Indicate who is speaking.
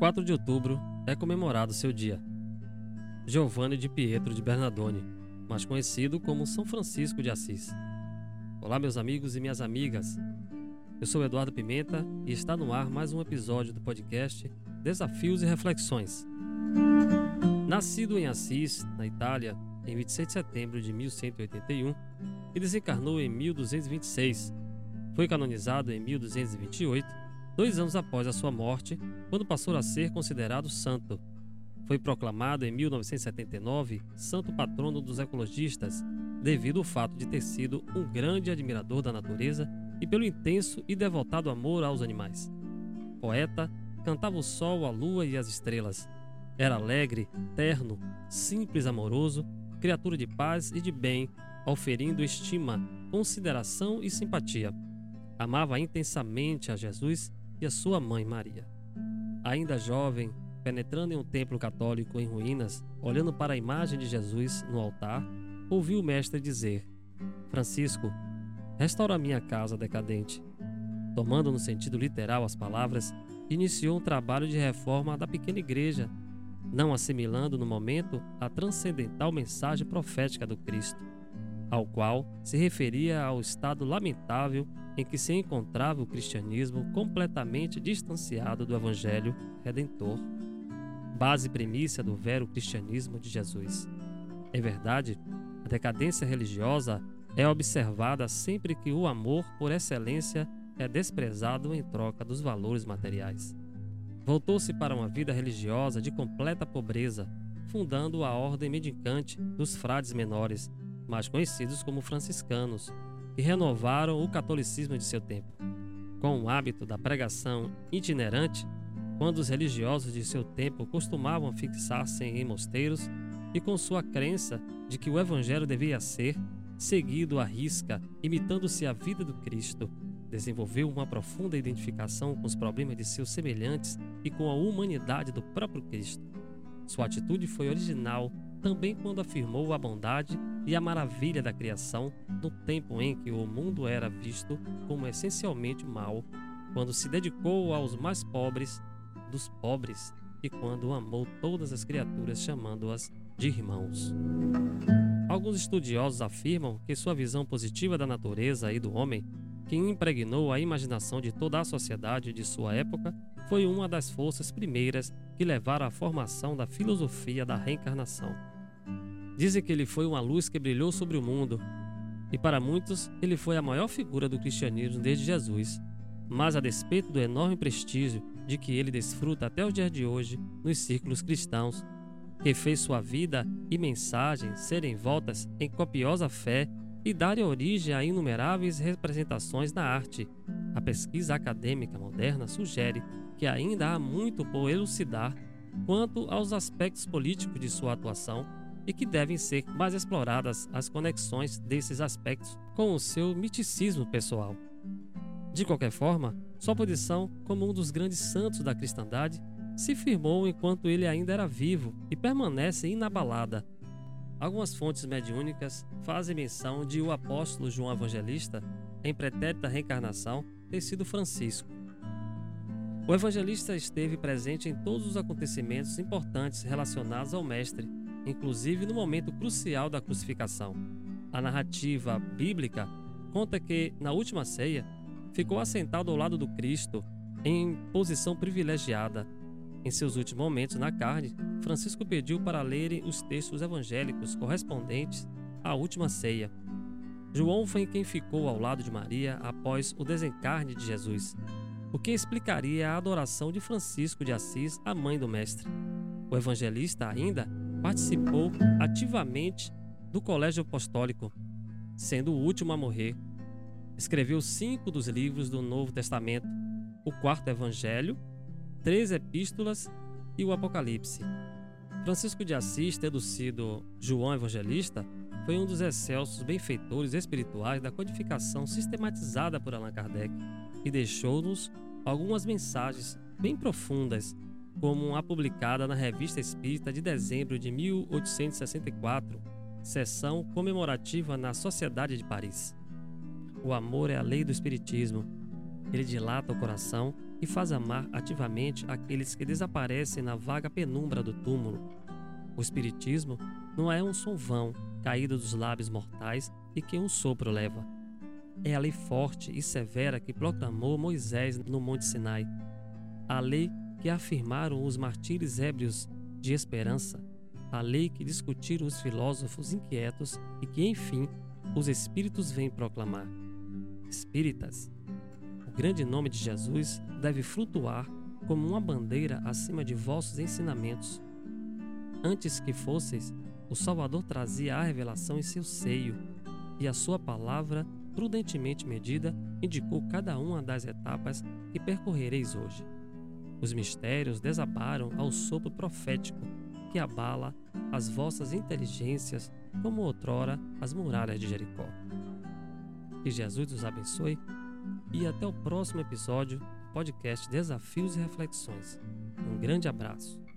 Speaker 1: 4 de outubro é comemorado seu dia. Giovanni de Pietro de Bernardone, mais conhecido como São Francisco de Assis. Olá, meus amigos e minhas amigas. Eu sou Eduardo Pimenta e está no ar mais um episódio do podcast Desafios e Reflexões. Nascido em Assis, na Itália, em 26 de setembro de 1181 e desencarnou em 1226, foi canonizado em 1228 dois anos após a sua morte, quando passou a ser considerado santo. Foi proclamado em 1979 santo patrono dos ecologistas, devido ao fato de ter sido um grande admirador da natureza e pelo intenso e devotado amor aos animais. Poeta, cantava o sol, a lua e as estrelas. Era alegre, terno, simples, amoroso, criatura de paz e de bem, oferindo estima, consideração e simpatia. Amava intensamente a Jesus e a sua mãe Maria. Ainda jovem, penetrando em um templo católico em ruínas, olhando para a imagem de Jesus no altar, ouviu o mestre dizer: Francisco, restaura minha casa decadente. Tomando no sentido literal as palavras, iniciou um trabalho de reforma da pequena igreja, não assimilando no momento a transcendental mensagem profética do Cristo, ao qual se referia ao estado lamentável em que se encontrava o cristianismo completamente distanciado do Evangelho Redentor, base premissa do vero cristianismo de Jesus. Em verdade, a decadência religiosa é observada sempre que o amor por excelência é desprezado em troca dos valores materiais. Voltou-se para uma vida religiosa de completa pobreza, fundando a ordem mendicante dos frades menores, mais conhecidos como franciscanos, e renovaram o catolicismo de seu tempo. Com o hábito da pregação itinerante, quando os religiosos de seu tempo costumavam fixar-se em mosteiros e com sua crença de que o evangelho devia ser seguido à risca, imitando-se a vida do Cristo, desenvolveu uma profunda identificação com os problemas de seus semelhantes e com a humanidade do próprio Cristo. Sua atitude foi original também quando afirmou a bondade e a maravilha da criação no tempo em que o mundo era visto como essencialmente mal, quando se dedicou aos mais pobres dos pobres e quando amou todas as criaturas chamando-as de irmãos. Alguns estudiosos afirmam que sua visão positiva da natureza e do homem, que impregnou a imaginação de toda a sociedade de sua época, foi uma das forças primeiras que levaram à formação da filosofia da reencarnação. Dizem que ele foi uma luz que brilhou sobre o mundo, e para muitos ele foi a maior figura do cristianismo desde Jesus. Mas a despeito do enorme prestígio de que ele desfruta até os dias de hoje nos círculos cristãos, que fez sua vida e mensagem serem voltas em copiosa fé e darem origem a inumeráveis representações na arte. A pesquisa acadêmica moderna sugere que ainda há muito por elucidar quanto aos aspectos políticos de sua atuação e que devem ser mais exploradas as conexões desses aspectos com o seu miticismo pessoal. De qualquer forma, sua posição como um dos grandes santos da cristandade se firmou enquanto ele ainda era vivo e permanece inabalada. Algumas fontes mediúnicas fazem menção de o apóstolo João Evangelista, em pretérita reencarnação, ter sido Francisco. O evangelista esteve presente em todos os acontecimentos importantes relacionados ao Mestre inclusive no momento crucial da crucificação. A narrativa bíblica conta que, na última ceia, ficou assentado ao lado do Cristo, em posição privilegiada. Em seus últimos momentos na carne, Francisco pediu para lerem os textos evangélicos correspondentes à última ceia. João foi quem ficou ao lado de Maria após o desencarne de Jesus, o que explicaria a adoração de Francisco de Assis à mãe do Mestre. O evangelista ainda participou ativamente do Colégio Apostólico, sendo o último a morrer. Escreveu cinco dos livros do Novo Testamento, o quarto Evangelho, três epístolas e o Apocalipse. Francisco de Assis, tendo sido João Evangelista, foi um dos excelsos benfeitores espirituais da codificação sistematizada por Allan Kardec e deixou-nos algumas mensagens bem profundas como a publicada na Revista Espírita de dezembro de 1864, sessão comemorativa na Sociedade de Paris. O amor é a lei do Espiritismo. Ele dilata o coração e faz amar ativamente aqueles que desaparecem na vaga penumbra do túmulo. O Espiritismo não é um som vão caído dos lábios mortais e que um sopro leva. É a lei forte e severa que proclamou Moisés no Monte Sinai. A lei que afirmaram os martírios ébrios de esperança. A lei que discutiram os filósofos inquietos e que, enfim, os espíritos vêm proclamar. Espíritas, o grande nome de Jesus deve flutuar como uma bandeira acima de vossos ensinamentos. Antes que fosseis, o Salvador trazia a revelação em seu seio, e a sua palavra, prudentemente medida, indicou cada uma das etapas que percorrereis hoje. Os mistérios desabaram ao sopro profético que abala as vossas inteligências como outrora as muralhas de Jericó. Que Jesus os abençoe e até o próximo episódio do podcast Desafios e Reflexões. Um grande abraço.